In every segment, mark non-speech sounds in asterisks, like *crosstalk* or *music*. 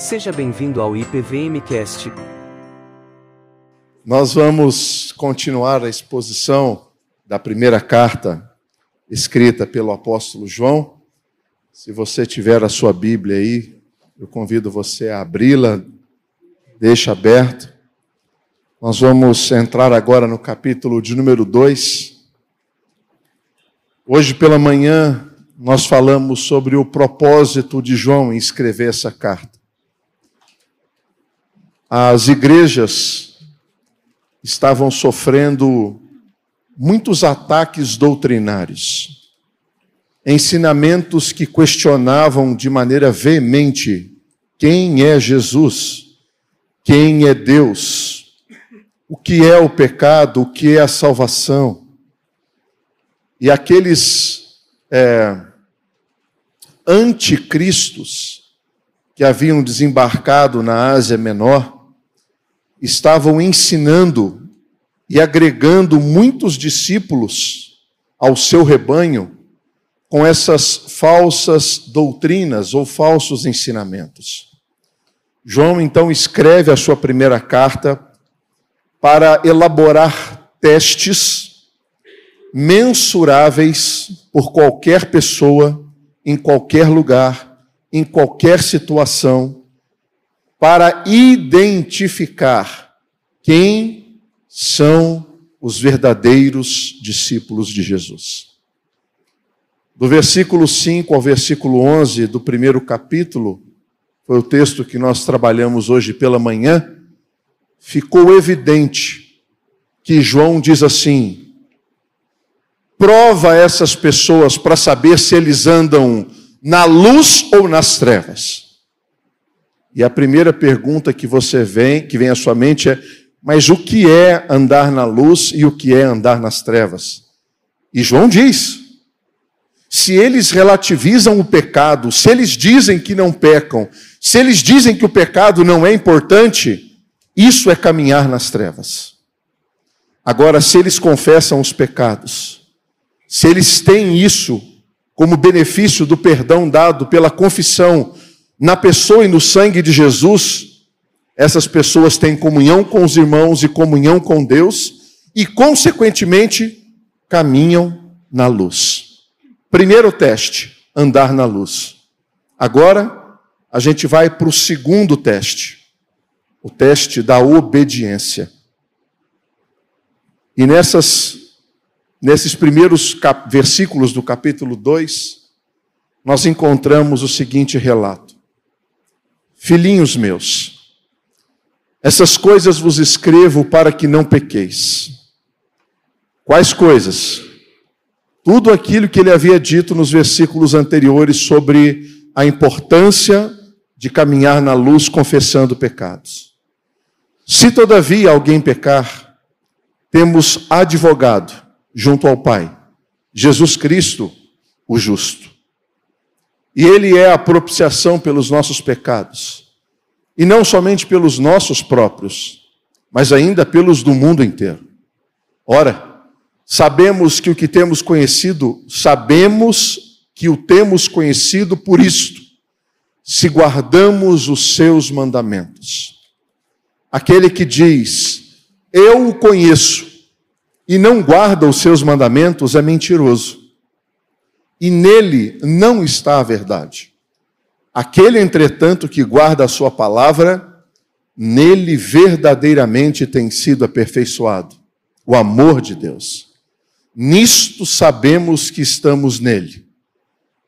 Seja bem-vindo ao IPVMcast. Nós vamos continuar a exposição da primeira carta escrita pelo apóstolo João. Se você tiver a sua Bíblia aí, eu convido você a abri-la, deixa aberto. Nós vamos entrar agora no capítulo de número 2. Hoje pela manhã nós falamos sobre o propósito de João em escrever essa carta. As igrejas estavam sofrendo muitos ataques doutrinários, ensinamentos que questionavam de maneira veemente quem é Jesus, quem é Deus, o que é o pecado, o que é a salvação. E aqueles é, anticristos que haviam desembarcado na Ásia Menor estavam ensinando e agregando muitos discípulos ao seu rebanho com essas falsas doutrinas ou falsos ensinamentos. João então escreve a sua primeira carta para elaborar testes mensuráveis por qualquer pessoa em qualquer lugar, em qualquer situação, para identificar quem são os verdadeiros discípulos de Jesus. Do versículo 5 ao versículo 11 do primeiro capítulo, foi o texto que nós trabalhamos hoje pela manhã, ficou evidente que João diz assim: prova essas pessoas para saber se eles andam na luz ou nas trevas. E a primeira pergunta que você vem, que vem à sua mente é: mas o que é andar na luz e o que é andar nas trevas? E João diz: se eles relativizam o pecado, se eles dizem que não pecam, se eles dizem que o pecado não é importante, isso é caminhar nas trevas. Agora, se eles confessam os pecados, se eles têm isso como benefício do perdão dado pela confissão na pessoa e no sangue de Jesus, essas pessoas têm comunhão com os irmãos e comunhão com Deus e, consequentemente, caminham na luz. Primeiro teste: andar na luz. Agora, a gente vai para o segundo teste, o teste da obediência. E nessas Nesses primeiros versículos do capítulo 2, nós encontramos o seguinte relato: Filhinhos meus, essas coisas vos escrevo para que não pequeis. Quais coisas? Tudo aquilo que ele havia dito nos versículos anteriores sobre a importância de caminhar na luz confessando pecados. Se todavia alguém pecar, temos advogado junto ao Pai. Jesus Cristo, o justo. E Ele é a propiciação pelos nossos pecados. E não somente pelos nossos próprios, mas ainda pelos do mundo inteiro. Ora, sabemos que o que temos conhecido, sabemos que o temos conhecido por isto, se guardamos os seus mandamentos. Aquele que diz, eu o conheço, e não guarda os seus mandamentos é mentiroso. E nele não está a verdade. Aquele, entretanto, que guarda a sua palavra, nele verdadeiramente tem sido aperfeiçoado o amor de Deus. Nisto sabemos que estamos nele.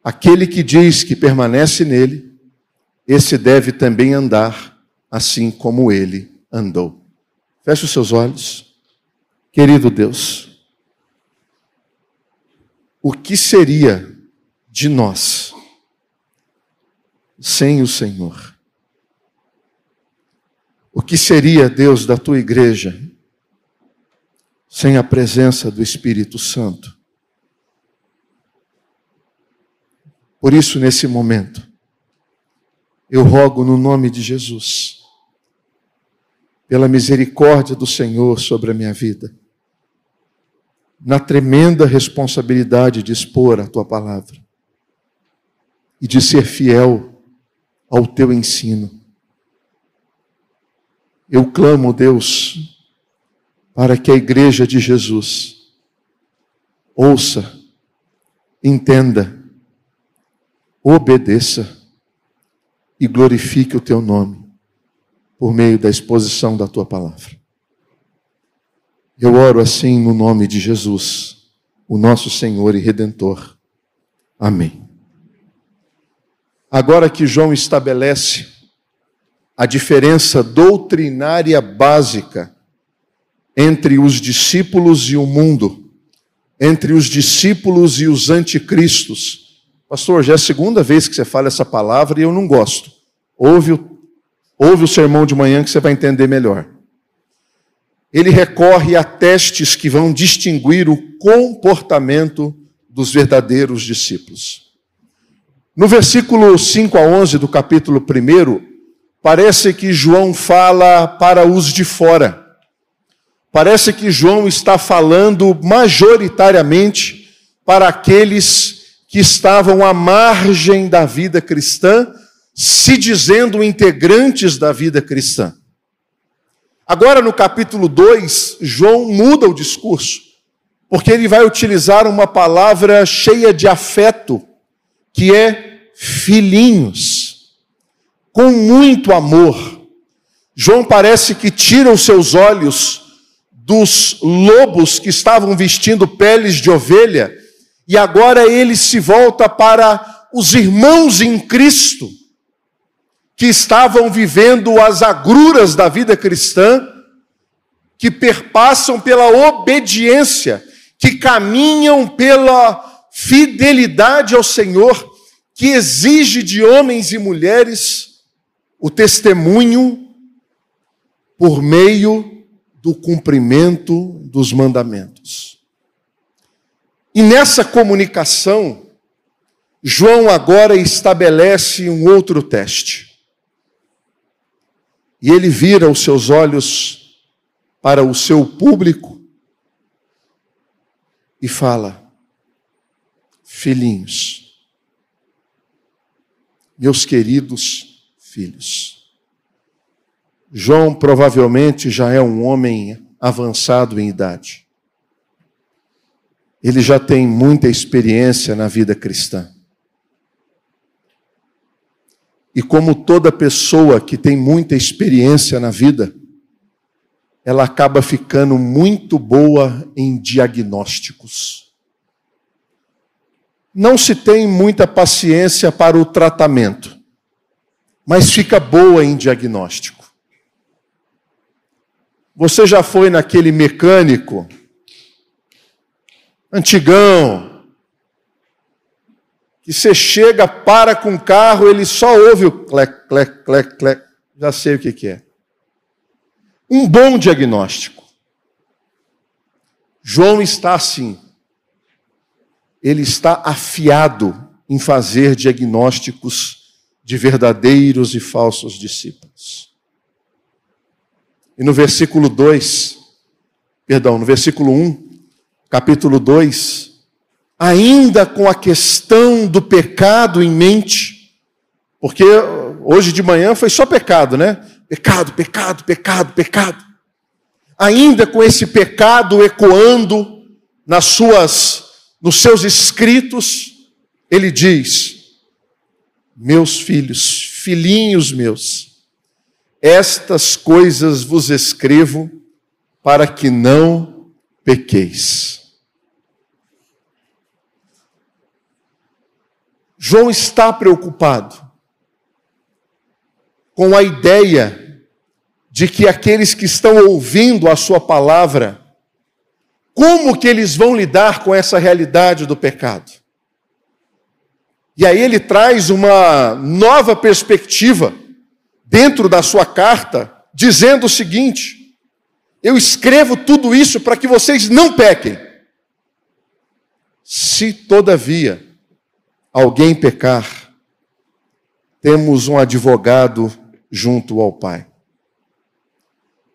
Aquele que diz que permanece nele, esse deve também andar assim como ele andou. Feche os seus olhos. Querido Deus, o que seria de nós sem o Senhor? O que seria, Deus, da tua igreja sem a presença do Espírito Santo? Por isso, nesse momento, eu rogo no nome de Jesus, pela misericórdia do Senhor sobre a minha vida na tremenda responsabilidade de expor a tua palavra e de ser fiel ao teu ensino. Eu clamo, Deus, para que a igreja de Jesus ouça, entenda, obedeça e glorifique o teu nome por meio da exposição da tua palavra. Eu oro assim no nome de Jesus, o nosso Senhor e Redentor. Amém. Agora que João estabelece a diferença doutrinária básica entre os discípulos e o mundo, entre os discípulos e os anticristos. Pastor, já é a segunda vez que você fala essa palavra e eu não gosto. Ouve o, ouve o sermão de manhã que você vai entender melhor. Ele recorre a testes que vão distinguir o comportamento dos verdadeiros discípulos. No versículo 5 a 11 do capítulo 1, parece que João fala para os de fora. Parece que João está falando majoritariamente para aqueles que estavam à margem da vida cristã, se dizendo integrantes da vida cristã. Agora, no capítulo 2, João muda o discurso, porque ele vai utilizar uma palavra cheia de afeto, que é filhinhos, com muito amor. João parece que tira os seus olhos dos lobos que estavam vestindo peles de ovelha, e agora ele se volta para os irmãos em Cristo, que estavam vivendo as agruras da vida cristã, que perpassam pela obediência, que caminham pela fidelidade ao Senhor, que exige de homens e mulheres o testemunho por meio do cumprimento dos mandamentos. E nessa comunicação, João agora estabelece um outro teste. E ele vira os seus olhos para o seu público e fala: Filhinhos, meus queridos filhos. João provavelmente já é um homem avançado em idade. Ele já tem muita experiência na vida cristã. E como toda pessoa que tem muita experiência na vida, ela acaba ficando muito boa em diagnósticos. Não se tem muita paciência para o tratamento, mas fica boa em diagnóstico. Você já foi naquele mecânico antigão que você chega, para com o carro, ele só ouve o clec, clec, clec, clec. Já sei o que, é. Um bom diagnóstico. João está assim. Ele está afiado em fazer diagnósticos de verdadeiros e falsos discípulos. E no versículo 2, perdão, no versículo 1, capítulo 2, ainda com a questão do pecado em mente, porque hoje de manhã foi só pecado, né? Pecado, pecado, pecado, pecado. Ainda com esse pecado ecoando nas suas nos seus escritos, ele diz: Meus filhos, filhinhos meus, estas coisas vos escrevo para que não pequeis. João está preocupado com a ideia de que aqueles que estão ouvindo a sua palavra, como que eles vão lidar com essa realidade do pecado? E aí ele traz uma nova perspectiva dentro da sua carta, dizendo o seguinte: Eu escrevo tudo isso para que vocês não pequem. Se, todavia, alguém pecar, temos um advogado junto ao Pai.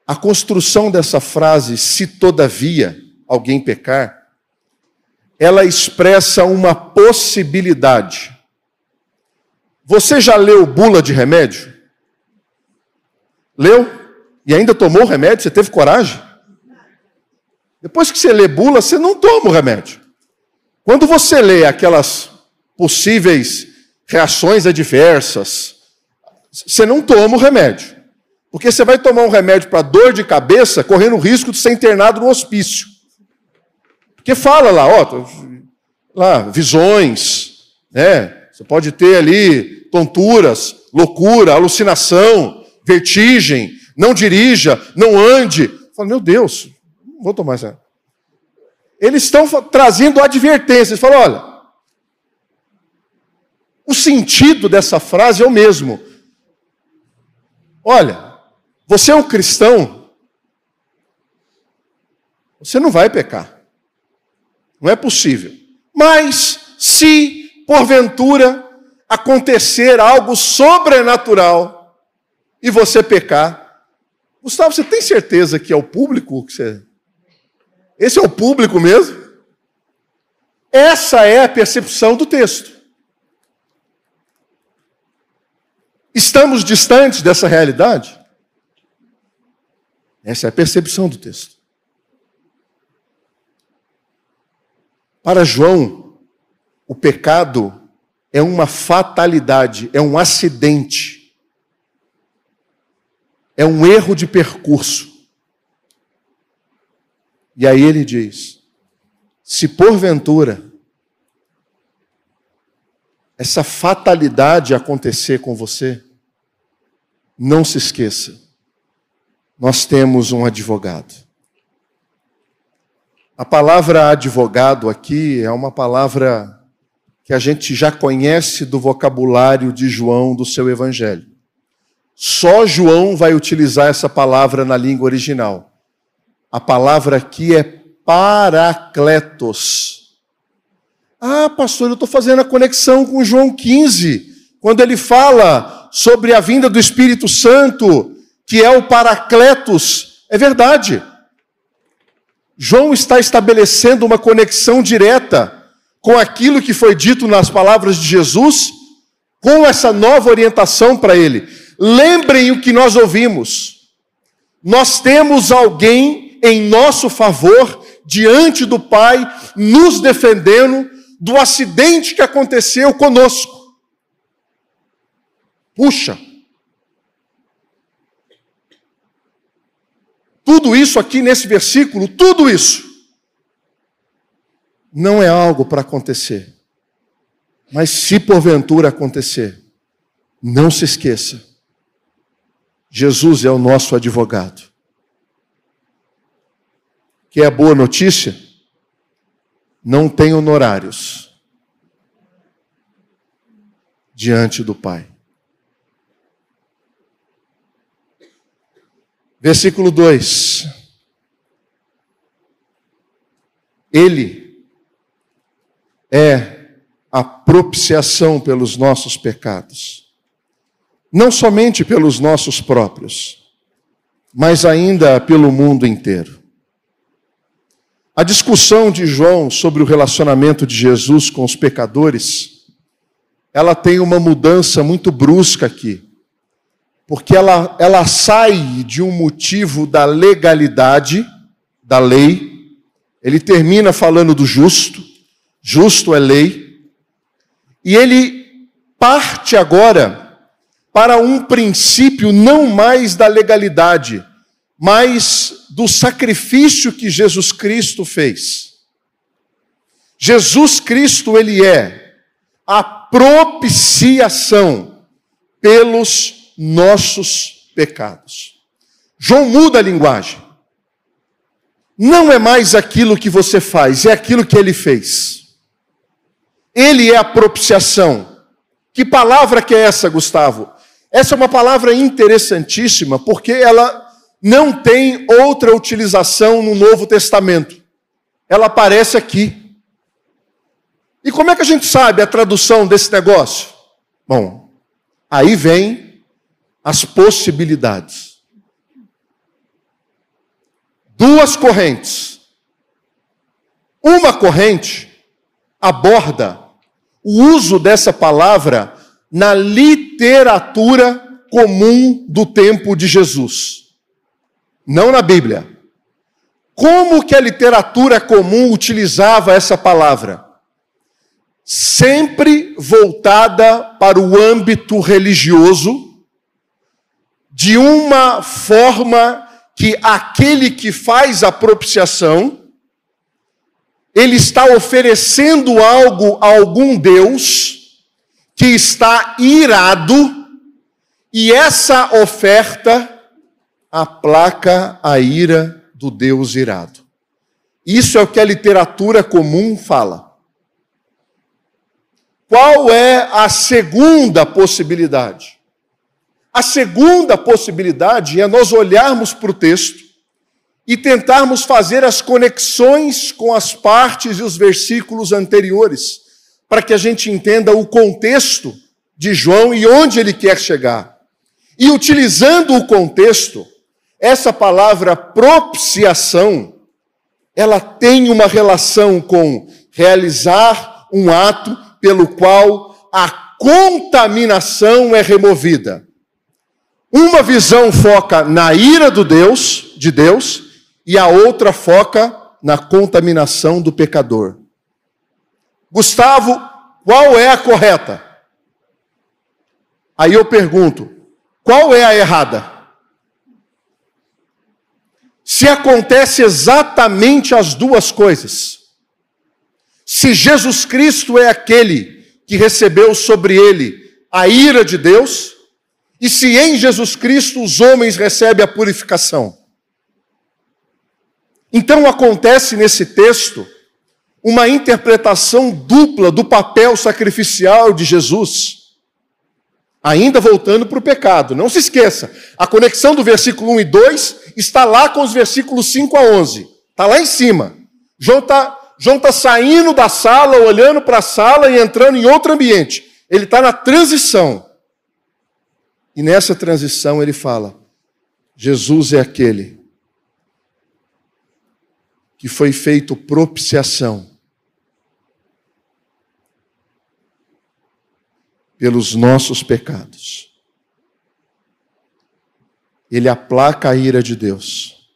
A construção dessa frase, se todavia alguém pecar, ela expressa uma possibilidade. Você já leu bula de remédio? Leu? E ainda tomou o remédio? Você teve coragem? Depois que você lê bula, você não toma o remédio. Quando você lê aquelas possíveis reações adversas, você não toma o remédio. Porque você vai tomar um remédio para dor de cabeça, correndo o risco de ser internado no hospício. Porque fala lá, ó, lá, visões, né? Você pode ter ali tonturas, loucura, alucinação, vertigem, não dirija, não ande. Fala, meu Deus, não vou tomar essa. Eles estão trazendo advertências. Falam, olha, o sentido dessa frase é o mesmo. Olha, você é um cristão, você não vai pecar. Não é possível. Mas, se porventura acontecer algo sobrenatural e você pecar, Gustavo, você tem certeza que é o público que você. Esse é o público mesmo? Essa é a percepção do texto. Estamos distantes dessa realidade? Essa é a percepção do texto. Para João, o pecado é uma fatalidade, é um acidente, é um erro de percurso. E aí ele diz: se porventura essa fatalidade acontecer com você, não se esqueça, nós temos um advogado. A palavra advogado aqui é uma palavra que a gente já conhece do vocabulário de João do seu evangelho. Só João vai utilizar essa palavra na língua original. A palavra aqui é paracletos. Ah, pastor, eu estou fazendo a conexão com João 15, quando ele fala sobre a vinda do Espírito Santo, que é o Paracletos, é verdade. João está estabelecendo uma conexão direta com aquilo que foi dito nas palavras de Jesus, com essa nova orientação para ele. Lembrem o que nós ouvimos. Nós temos alguém em nosso favor diante do Pai, nos defendendo do acidente que aconteceu conosco. Puxa! Tudo isso aqui nesse versículo, tudo isso, não é algo para acontecer. Mas se porventura acontecer, não se esqueça: Jesus é o nosso advogado. Que é a boa notícia? Não tem honorários diante do Pai. Versículo 2. Ele é a propiciação pelos nossos pecados, não somente pelos nossos próprios, mas ainda pelo mundo inteiro. A discussão de João sobre o relacionamento de Jesus com os pecadores, ela tem uma mudança muito brusca aqui porque ela, ela sai de um motivo da legalidade, da lei, ele termina falando do justo, justo é lei, e ele parte agora para um princípio não mais da legalidade, mas do sacrifício que Jesus Cristo fez. Jesus Cristo, ele é a propiciação pelos nossos pecados. João muda a linguagem. Não é mais aquilo que você faz, é aquilo que ele fez. Ele é a propiciação. Que palavra que é essa, Gustavo? Essa é uma palavra interessantíssima, porque ela não tem outra utilização no Novo Testamento. Ela aparece aqui. E como é que a gente sabe a tradução desse negócio? Bom, aí vem as possibilidades. Duas correntes. Uma corrente aborda o uso dessa palavra na literatura comum do tempo de Jesus. não na Bíblia. Como que a literatura comum utilizava essa palavra? Sempre voltada para o âmbito religioso, de uma forma que aquele que faz a propiciação, ele está oferecendo algo a algum Deus que está irado, e essa oferta aplaca a ira do Deus irado. Isso é o que a literatura comum fala. Qual é a segunda possibilidade? A segunda possibilidade é nós olharmos para o texto e tentarmos fazer as conexões com as partes e os versículos anteriores, para que a gente entenda o contexto de João e onde ele quer chegar. E utilizando o contexto, essa palavra propiciação, ela tem uma relação com realizar um ato pelo qual a contaminação é removida. Uma visão foca na ira do Deus, de Deus, e a outra foca na contaminação do pecador. Gustavo, qual é a correta? Aí eu pergunto, qual é a errada? se acontece exatamente as duas coisas. Se Jesus Cristo é aquele que recebeu sobre ele a ira de Deus, e se em Jesus Cristo os homens recebem a purificação. Então acontece nesse texto uma interpretação dupla do papel sacrificial de Jesus. Ainda voltando para o pecado, não se esqueça, a conexão do versículo 1 e 2 está lá com os versículos 5 a 11, está lá em cima. João está João tá saindo da sala, olhando para a sala e entrando em outro ambiente. Ele está na transição. E nessa transição ele fala: Jesus é aquele que foi feito propiciação pelos nossos pecados. Ele aplaca a ira de Deus.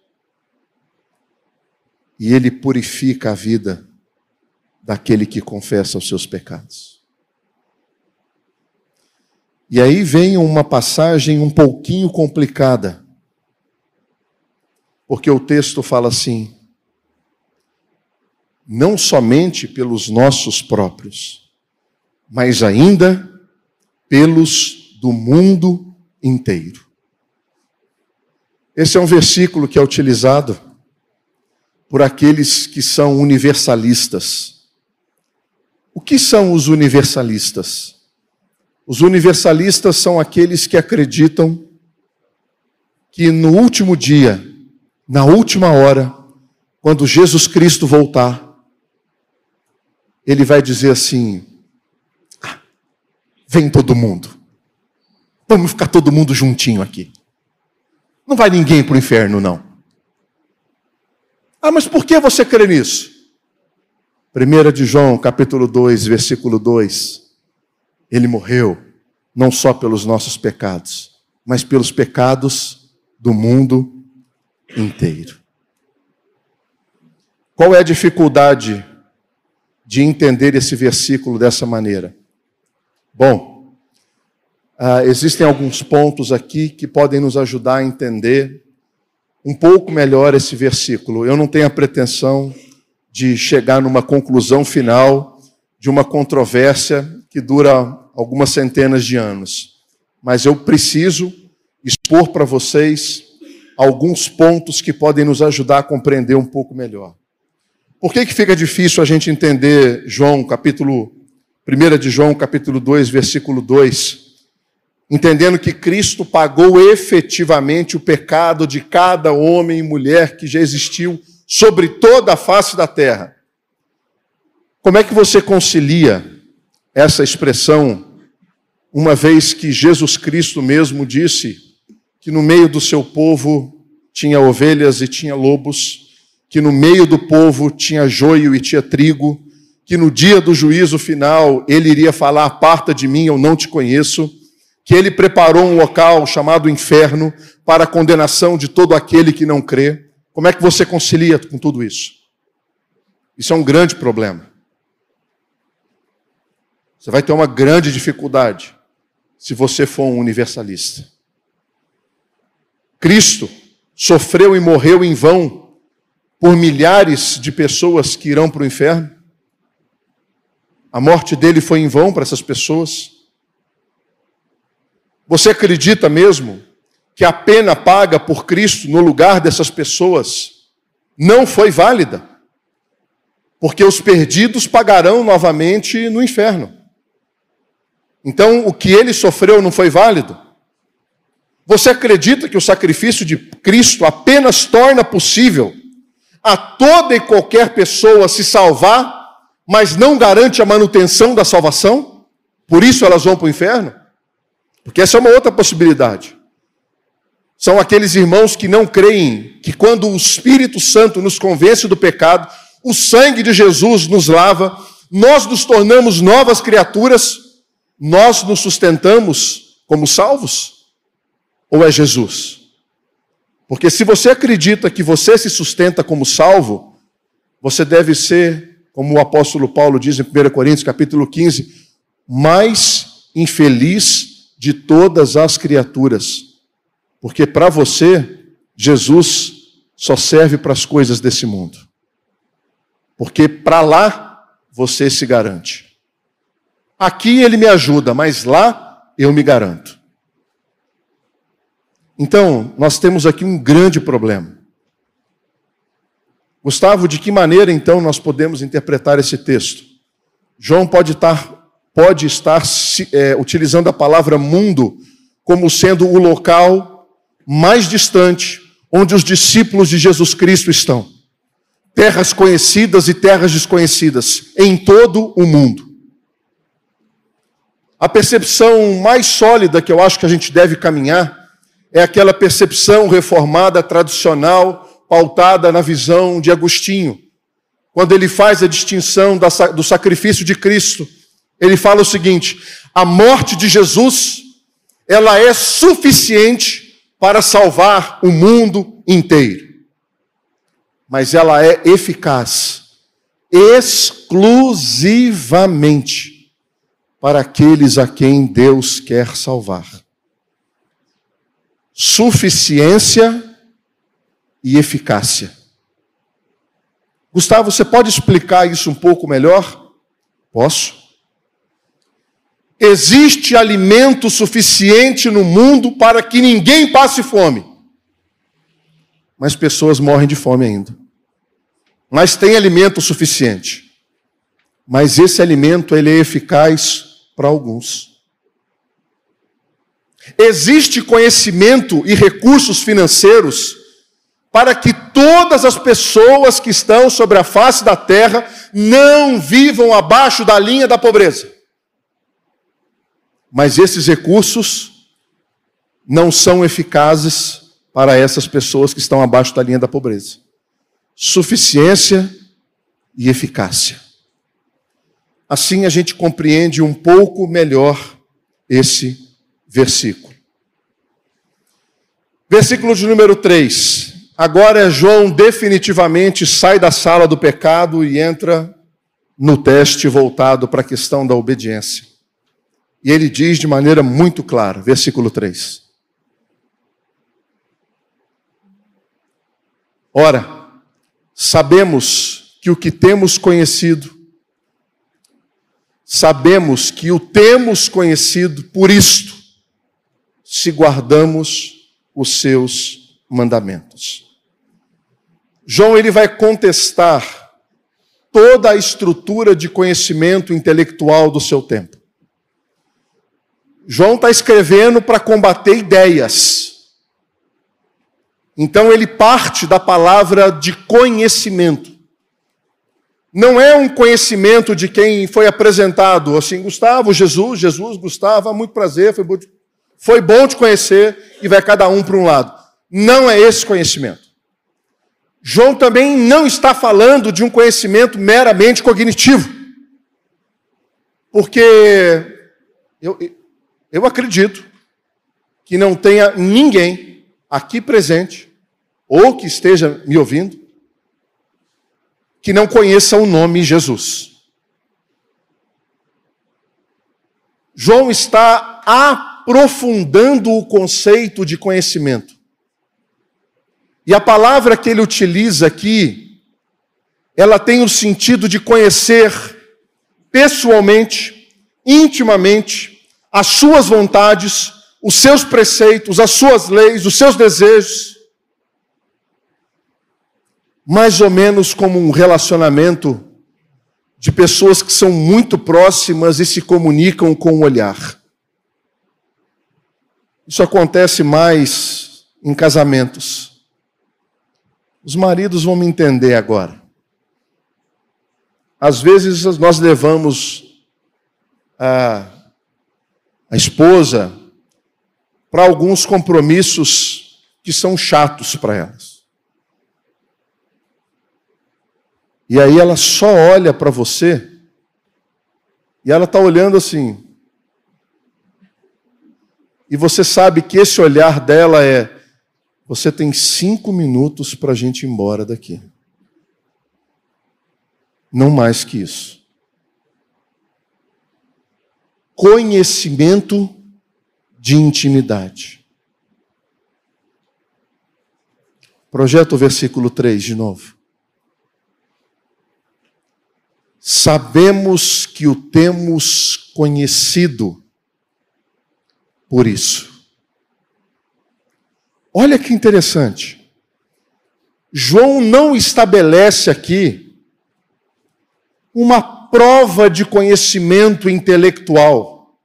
E ele purifica a vida daquele que confessa os seus pecados. E aí vem uma passagem um pouquinho complicada. Porque o texto fala assim: não somente pelos nossos próprios, mas ainda pelos do mundo inteiro. Esse é um versículo que é utilizado por aqueles que são universalistas. O que são os universalistas? Os universalistas são aqueles que acreditam que no último dia, na última hora, quando Jesus Cristo voltar, ele vai dizer assim: Vem todo mundo. Vamos ficar todo mundo juntinho aqui. Não vai ninguém para o inferno, não. Ah, mas por que você crê nisso? 1 de João, capítulo 2, versículo 2. Ele morreu não só pelos nossos pecados, mas pelos pecados do mundo inteiro. Qual é a dificuldade de entender esse versículo dessa maneira? Bom, uh, existem alguns pontos aqui que podem nos ajudar a entender um pouco melhor esse versículo. Eu não tenho a pretensão de chegar numa conclusão final de uma controvérsia que dura algumas centenas de anos, mas eu preciso expor para vocês alguns pontos que podem nos ajudar a compreender um pouco melhor. Por que, que fica difícil a gente entender João, capítulo 1 de João, capítulo 2, versículo 2, entendendo que Cristo pagou efetivamente o pecado de cada homem e mulher que já existiu sobre toda a face da terra. Como é que você concilia essa expressão, uma vez que Jesus Cristo mesmo disse que no meio do seu povo tinha ovelhas e tinha lobos, que no meio do povo tinha joio e tinha trigo, que no dia do juízo final ele iria falar: Aparta de mim, eu não te conheço. que ele preparou um local chamado inferno para a condenação de todo aquele que não crê. Como é que você concilia com tudo isso? Isso é um grande problema. Você vai ter uma grande dificuldade se você for um universalista. Cristo sofreu e morreu em vão por milhares de pessoas que irão para o inferno. A morte dele foi em vão para essas pessoas. Você acredita mesmo que a pena paga por Cristo no lugar dessas pessoas não foi válida? Porque os perdidos pagarão novamente no inferno. Então, o que ele sofreu não foi válido? Você acredita que o sacrifício de Cristo apenas torna possível a toda e qualquer pessoa se salvar, mas não garante a manutenção da salvação? Por isso elas vão para o inferno? Porque essa é uma outra possibilidade. São aqueles irmãos que não creem que quando o Espírito Santo nos convence do pecado, o sangue de Jesus nos lava, nós nos tornamos novas criaturas nós nos sustentamos como salvos? Ou é Jesus? Porque se você acredita que você se sustenta como salvo, você deve ser, como o apóstolo Paulo diz em 1 Coríntios capítulo 15, mais infeliz de todas as criaturas. Porque para você, Jesus só serve para as coisas desse mundo. Porque para lá você se garante. Aqui ele me ajuda, mas lá eu me garanto. Então, nós temos aqui um grande problema. Gustavo, de que maneira então nós podemos interpretar esse texto? João pode estar, pode estar é, utilizando a palavra mundo como sendo o local mais distante onde os discípulos de Jesus Cristo estão. Terras conhecidas e terras desconhecidas em todo o mundo. A percepção mais sólida que eu acho que a gente deve caminhar é aquela percepção reformada, tradicional, pautada na visão de Agostinho. Quando ele faz a distinção do sacrifício de Cristo, ele fala o seguinte: a morte de Jesus, ela é suficiente para salvar o mundo inteiro. Mas ela é eficaz exclusivamente para aqueles a quem Deus quer salvar. Suficiência e eficácia. Gustavo, você pode explicar isso um pouco melhor? Posso. Existe alimento suficiente no mundo para que ninguém passe fome. Mas pessoas morrem de fome ainda. Mas tem alimento suficiente. Mas esse alimento ele é eficaz para alguns. Existe conhecimento e recursos financeiros para que todas as pessoas que estão sobre a face da terra não vivam abaixo da linha da pobreza. Mas esses recursos não são eficazes para essas pessoas que estão abaixo da linha da pobreza. Suficiência e eficácia. Assim a gente compreende um pouco melhor esse versículo. Versículo de número 3. Agora João definitivamente sai da sala do pecado e entra no teste voltado para a questão da obediência. E ele diz de maneira muito clara, versículo 3. Ora, sabemos que o que temos conhecido sabemos que o temos conhecido por isto, se guardamos os seus mandamentos. João ele vai contestar toda a estrutura de conhecimento intelectual do seu tempo. João está escrevendo para combater ideias. Então ele parte da palavra de conhecimento não é um conhecimento de quem foi apresentado, assim, Gustavo, Jesus, Jesus, Gustavo, muito prazer, foi bom, te, foi bom te conhecer, e vai cada um para um lado. Não é esse conhecimento. João também não está falando de um conhecimento meramente cognitivo. Porque eu, eu acredito que não tenha ninguém aqui presente, ou que esteja me ouvindo, que não conheça o nome Jesus. João está aprofundando o conceito de conhecimento. E a palavra que ele utiliza aqui, ela tem o sentido de conhecer pessoalmente, intimamente, as suas vontades, os seus preceitos, as suas leis, os seus desejos, mais ou menos como um relacionamento de pessoas que são muito próximas e se comunicam com o olhar. Isso acontece mais em casamentos. Os maridos vão me entender agora. Às vezes nós levamos a, a esposa para alguns compromissos que são chatos para elas. E aí ela só olha para você e ela está olhando assim. E você sabe que esse olhar dela é: você tem cinco minutos para a gente ir embora daqui. Não mais que isso. Conhecimento de intimidade. Projeto o versículo 3 de novo. Sabemos que o temos conhecido por isso. Olha que interessante. João não estabelece aqui uma prova de conhecimento intelectual.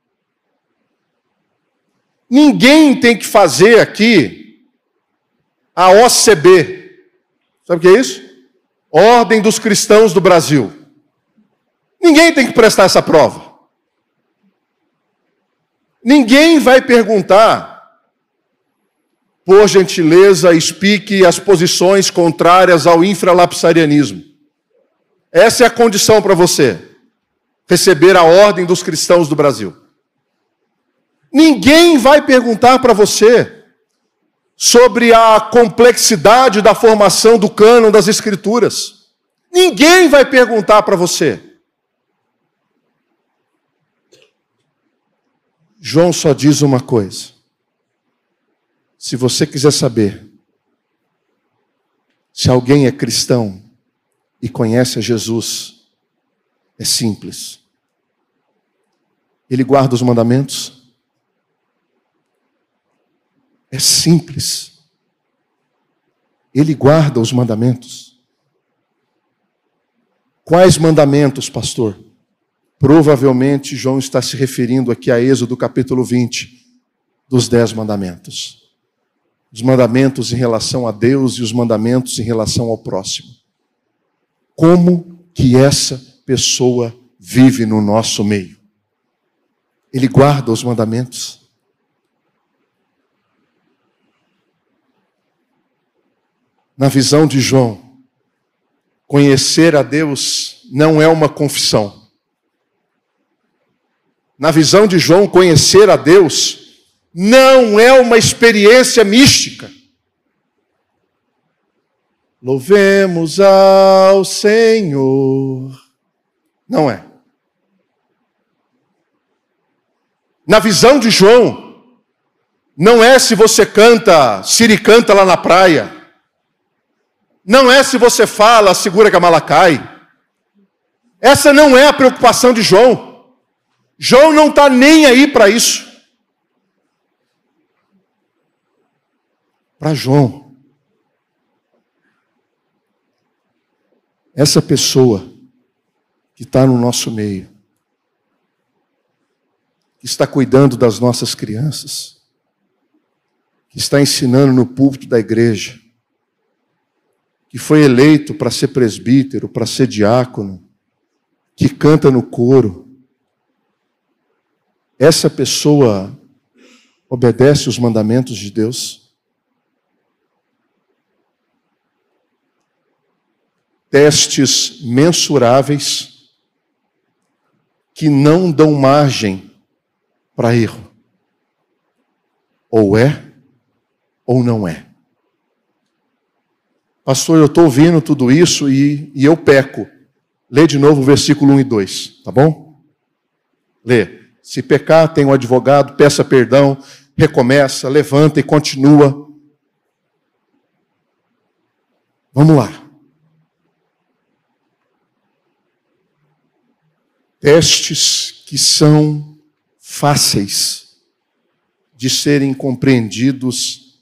Ninguém tem que fazer aqui a OCB. Sabe o que é isso? Ordem dos Cristãos do Brasil. Ninguém tem que prestar essa prova. Ninguém vai perguntar, por gentileza, explique as posições contrárias ao infralapsarianismo. Essa é a condição para você receber a ordem dos cristãos do Brasil. Ninguém vai perguntar para você sobre a complexidade da formação do cânon das Escrituras. Ninguém vai perguntar para você. João só diz uma coisa. Se você quiser saber se alguém é cristão e conhece a Jesus, é simples. Ele guarda os mandamentos, é simples. Ele guarda os mandamentos. Quais mandamentos, pastor? Provavelmente João está se referindo aqui a Êxodo capítulo 20, dos dez mandamentos. Os mandamentos em relação a Deus e os mandamentos em relação ao próximo. Como que essa pessoa vive no nosso meio? Ele guarda os mandamentos. na visão de João, conhecer a Deus não é uma confissão. Na visão de João, conhecer a Deus não é uma experiência mística. Louvemos ao Senhor. Não é. Na visão de João, não é se você canta, Siri canta lá na praia. Não é se você fala, segura que a mala cai. Essa não é a preocupação de João. João não está nem aí para isso. Para João, essa pessoa que está no nosso meio, que está cuidando das nossas crianças, que está ensinando no púlpito da igreja, que foi eleito para ser presbítero, para ser diácono, que canta no coro, essa pessoa obedece os mandamentos de Deus? Testes mensuráveis que não dão margem para erro. ou é ou não é. Pastor, eu estou ouvindo tudo isso e, e eu peco. Lê de novo o versículo 1 e 2, tá bom? Lê. Se pecar, tem um advogado, peça perdão, recomeça, levanta e continua. Vamos lá. Testes que são fáceis de serem compreendidos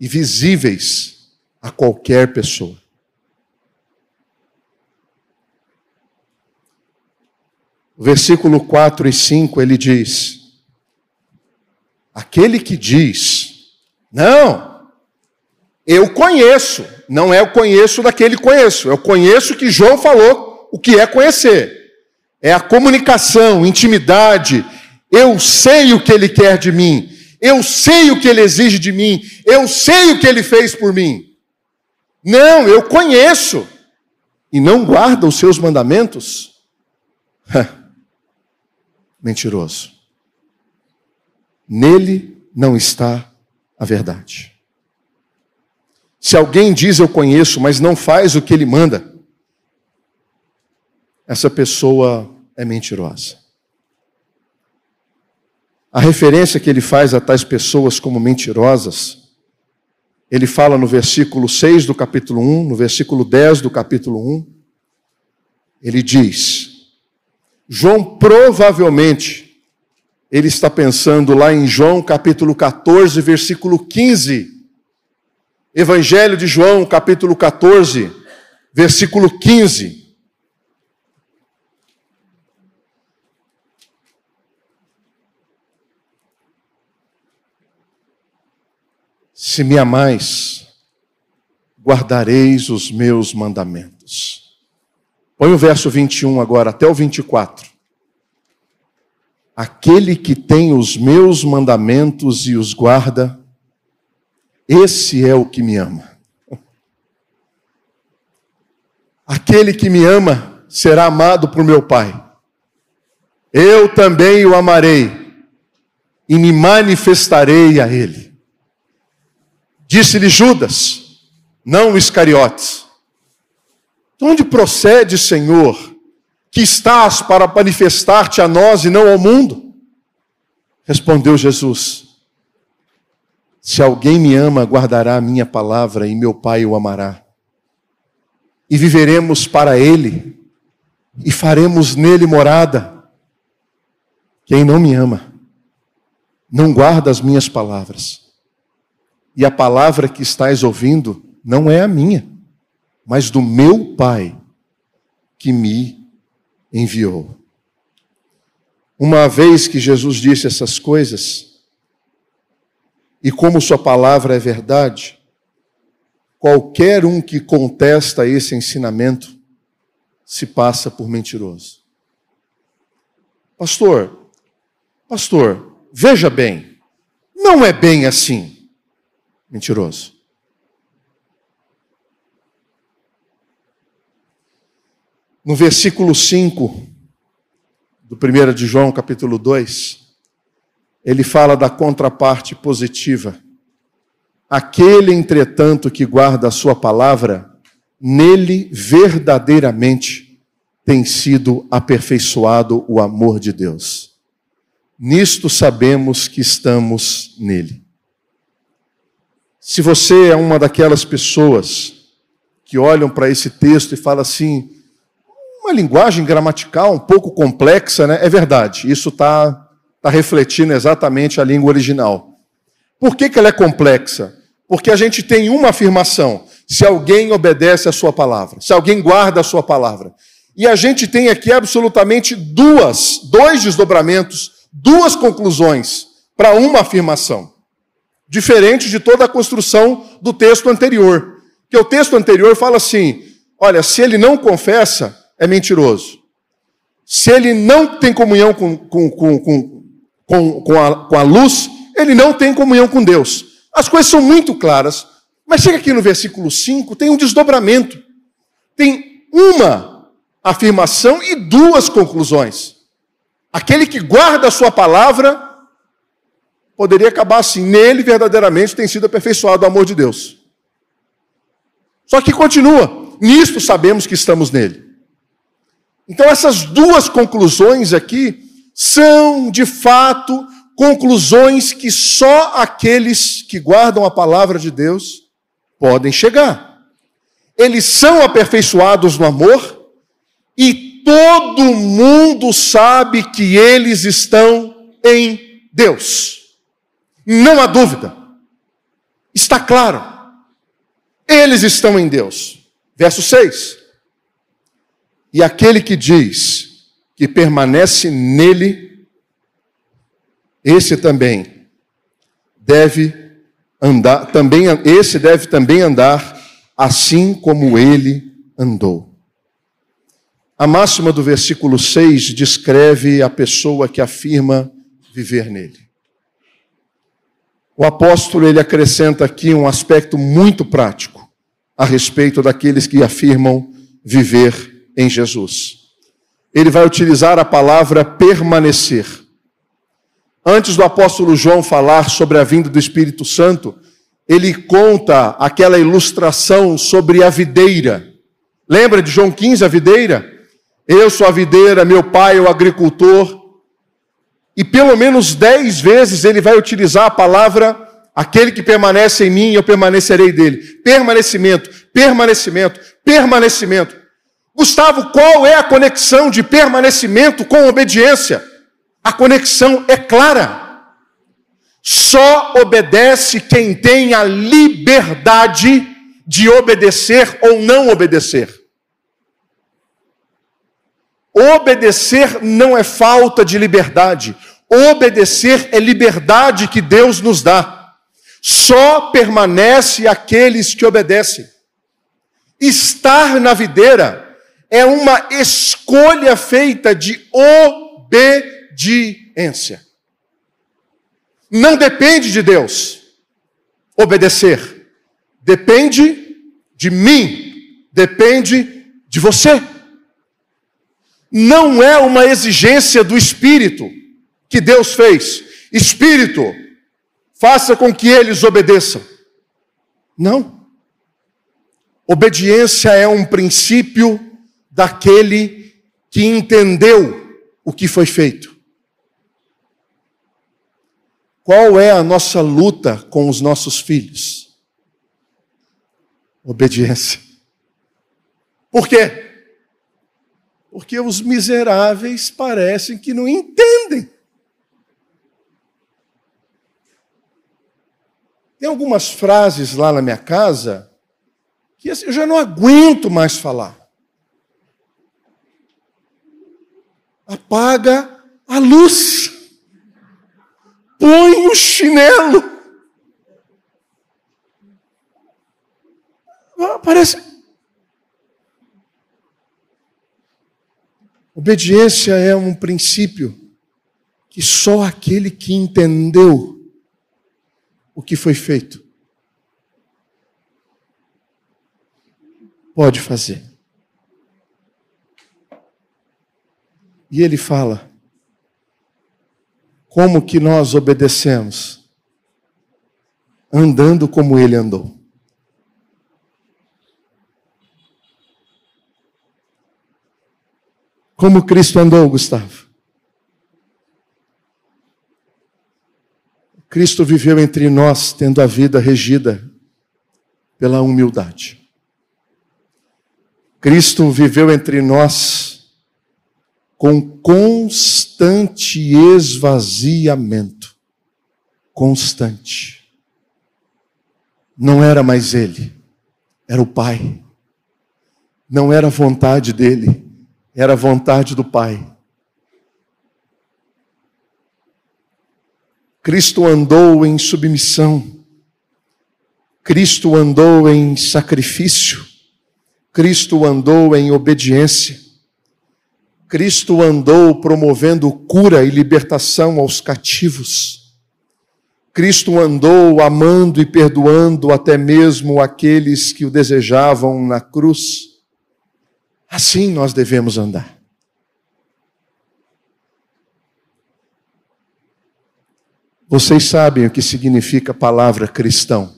e visíveis a qualquer pessoa. Versículo 4 e 5 ele diz: Aquele que diz, não, eu conheço, não é eu conheço daquele conheço, eu conheço que João falou o que é conhecer. É a comunicação, intimidade. Eu sei o que ele quer de mim, eu sei o que ele exige de mim, eu sei o que ele fez por mim. Não, eu conheço e não guarda os seus mandamentos. *laughs* mentiroso. Nele não está a verdade. Se alguém diz eu conheço, mas não faz o que ele manda, essa pessoa é mentirosa. A referência que ele faz a tais pessoas como mentirosas, ele fala no versículo 6 do capítulo 1, no versículo 10 do capítulo 1, ele diz: João provavelmente ele está pensando lá em João capítulo 14, versículo 15. Evangelho de João, capítulo 14, versículo 15. Se me amais, guardareis os meus mandamentos. Põe o verso 21 agora, até o 24. Aquele que tem os meus mandamentos e os guarda, esse é o que me ama. Aquele que me ama será amado por meu Pai. Eu também o amarei e me manifestarei a ele. Disse-lhe Judas, não Iscariotes onde procede, Senhor, que estás para manifestar-te a nós e não ao mundo? Respondeu Jesus: Se alguém me ama, guardará a minha palavra e meu Pai o amará. E viveremos para ele e faremos nele morada. Quem não me ama, não guarda as minhas palavras. E a palavra que estás ouvindo não é a minha mas do meu Pai que me enviou. Uma vez que Jesus disse essas coisas, e como Sua palavra é verdade, qualquer um que contesta esse ensinamento se passa por mentiroso. Pastor, pastor, veja bem, não é bem assim. Mentiroso. No versículo 5 do 1 de João, capítulo 2, ele fala da contraparte positiva. Aquele, entretanto, que guarda a sua palavra, nele verdadeiramente tem sido aperfeiçoado o amor de Deus. Nisto sabemos que estamos nele. Se você é uma daquelas pessoas que olham para esse texto e falam assim: uma linguagem gramatical um pouco complexa, né? É verdade, isso está tá refletindo exatamente a língua original. Por que, que ela é complexa? Porque a gente tem uma afirmação: se alguém obedece a sua palavra, se alguém guarda a sua palavra. E a gente tem aqui absolutamente duas, dois desdobramentos, duas conclusões para uma afirmação, diferente de toda a construção do texto anterior. Que o texto anterior fala assim: olha, se ele não confessa, é mentiroso. Se ele não tem comunhão com, com, com, com, com, a, com a luz, ele não tem comunhão com Deus. As coisas são muito claras, mas chega aqui no versículo 5, tem um desdobramento. Tem uma afirmação e duas conclusões. Aquele que guarda a sua palavra, poderia acabar assim: nele verdadeiramente tem sido aperfeiçoado o amor de Deus. Só que continua, nisto sabemos que estamos nele. Então, essas duas conclusões aqui são, de fato, conclusões que só aqueles que guardam a palavra de Deus podem chegar. Eles são aperfeiçoados no amor e todo mundo sabe que eles estão em Deus. Não há dúvida. Está claro. Eles estão em Deus. Verso 6. E aquele que diz que permanece nele, esse também deve andar, também esse deve também andar assim como ele andou. A máxima do versículo 6 descreve a pessoa que afirma viver nele. O apóstolo ele acrescenta aqui um aspecto muito prático a respeito daqueles que afirmam viver em Jesus. Ele vai utilizar a palavra permanecer. Antes do apóstolo João falar sobre a vinda do Espírito Santo, ele conta aquela ilustração sobre a videira. Lembra de João 15, a videira? Eu sou a videira, meu pai é o agricultor. E pelo menos dez vezes ele vai utilizar a palavra aquele que permanece em mim, eu permanecerei dele. Permanecimento, permanecimento, permanecimento. Gustavo, qual é a conexão de permanecimento com obediência? A conexão é clara. Só obedece quem tem a liberdade de obedecer ou não obedecer. Obedecer não é falta de liberdade. Obedecer é liberdade que Deus nos dá. Só permanece aqueles que obedecem. Estar na videira é uma escolha feita de obediência. Não depende de Deus obedecer. Depende de mim. Depende de você não é uma exigência do Espírito que Deus fez. Espírito, faça com que eles obedeçam. Não. Obediência é um princípio daquele que entendeu o que foi feito. Qual é a nossa luta com os nossos filhos? Obediência. Por quê? Porque os miseráveis parecem que não entendem. Tem algumas frases lá na minha casa que assim, eu já não aguento mais falar. Apaga a luz. Põe o chinelo. Ah, parece Obediência é um princípio que só aquele que entendeu o que foi feito pode fazer. E ele fala: como que nós obedecemos? Andando como ele andou. Como Cristo andou, Gustavo? Cristo viveu entre nós, tendo a vida regida pela humildade. Cristo viveu entre nós com constante esvaziamento. Constante. Não era mais ele, era o Pai. Não era a vontade dele, era a vontade do Pai. Cristo andou em submissão, Cristo andou em sacrifício, Cristo andou em obediência, Cristo andou promovendo cura e libertação aos cativos. Cristo andou amando e perdoando até mesmo aqueles que o desejavam na cruz. Assim nós devemos andar. Vocês sabem o que significa a palavra cristão?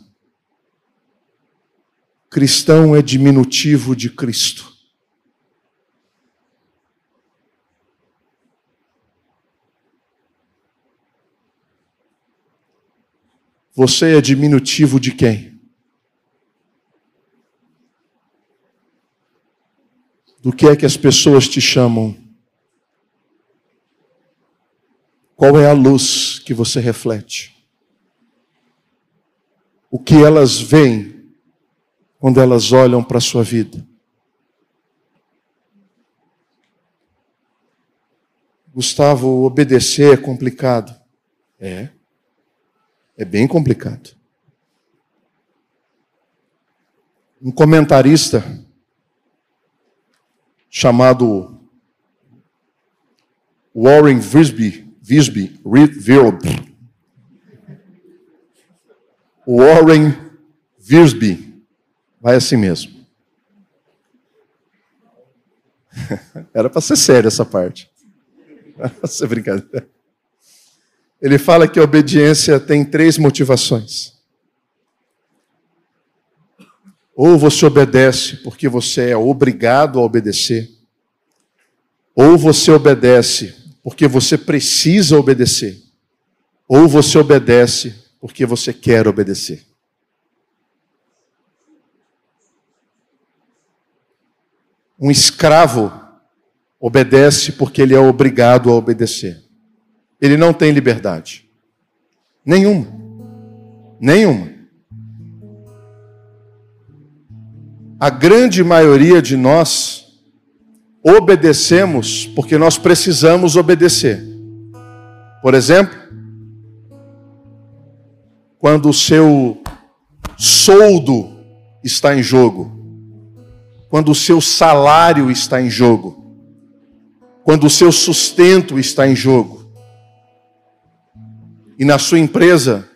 Cristão é diminutivo de Cristo. Você é diminutivo de quem? Do que é que as pessoas te chamam? Qual é a luz que você reflete? O que elas veem quando elas olham para a sua vida. Gustavo, obedecer é complicado. É. É bem complicado. Um comentarista chamado Warren Visby, Visby, Warren Visby, Vai assim mesmo. *laughs* Era para ser sério essa parte. *laughs* Essa brincadeira. Ele fala que a obediência tem três motivações. Ou você obedece porque você é obrigado a obedecer, ou você obedece porque você precisa obedecer, ou você obedece porque você quer obedecer. Um escravo obedece porque ele é obrigado a obedecer. Ele não tem liberdade. Nenhuma. Nenhuma. A grande maioria de nós obedecemos porque nós precisamos obedecer. Por exemplo, quando o seu soldo está em jogo, quando o seu salário está em jogo, quando o seu sustento está em jogo. E na sua empresa,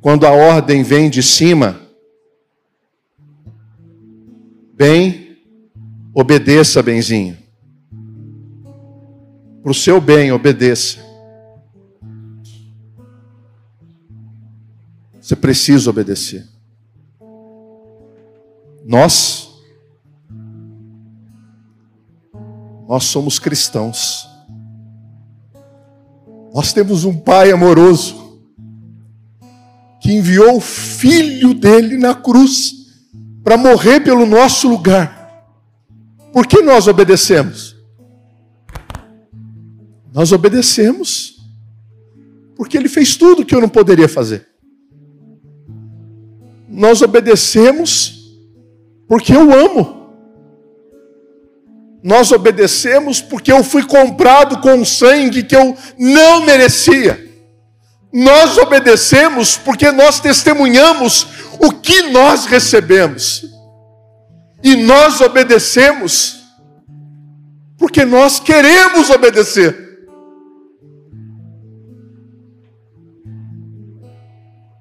quando a ordem vem de cima, bem, obedeça, benzinho. Para o seu bem, obedeça. Você precisa obedecer. Nós Nós somos cristãos. Nós temos um Pai amoroso que enviou o Filho dele na cruz para morrer pelo nosso lugar. Por que nós obedecemos? Nós obedecemos porque ele fez tudo que eu não poderia fazer. Nós obedecemos porque eu amo. Nós obedecemos porque eu fui comprado com sangue que eu não merecia. Nós obedecemos porque nós testemunhamos o que nós recebemos. E nós obedecemos porque nós queremos obedecer.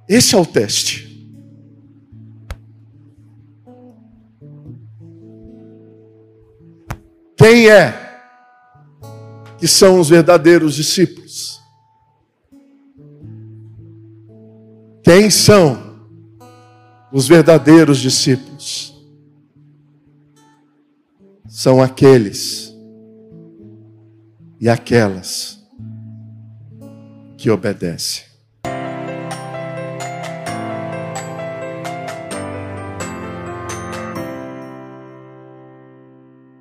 Esse é o teste. Quem é que são os verdadeiros discípulos? Quem são os verdadeiros discípulos? São aqueles e aquelas que obedecem.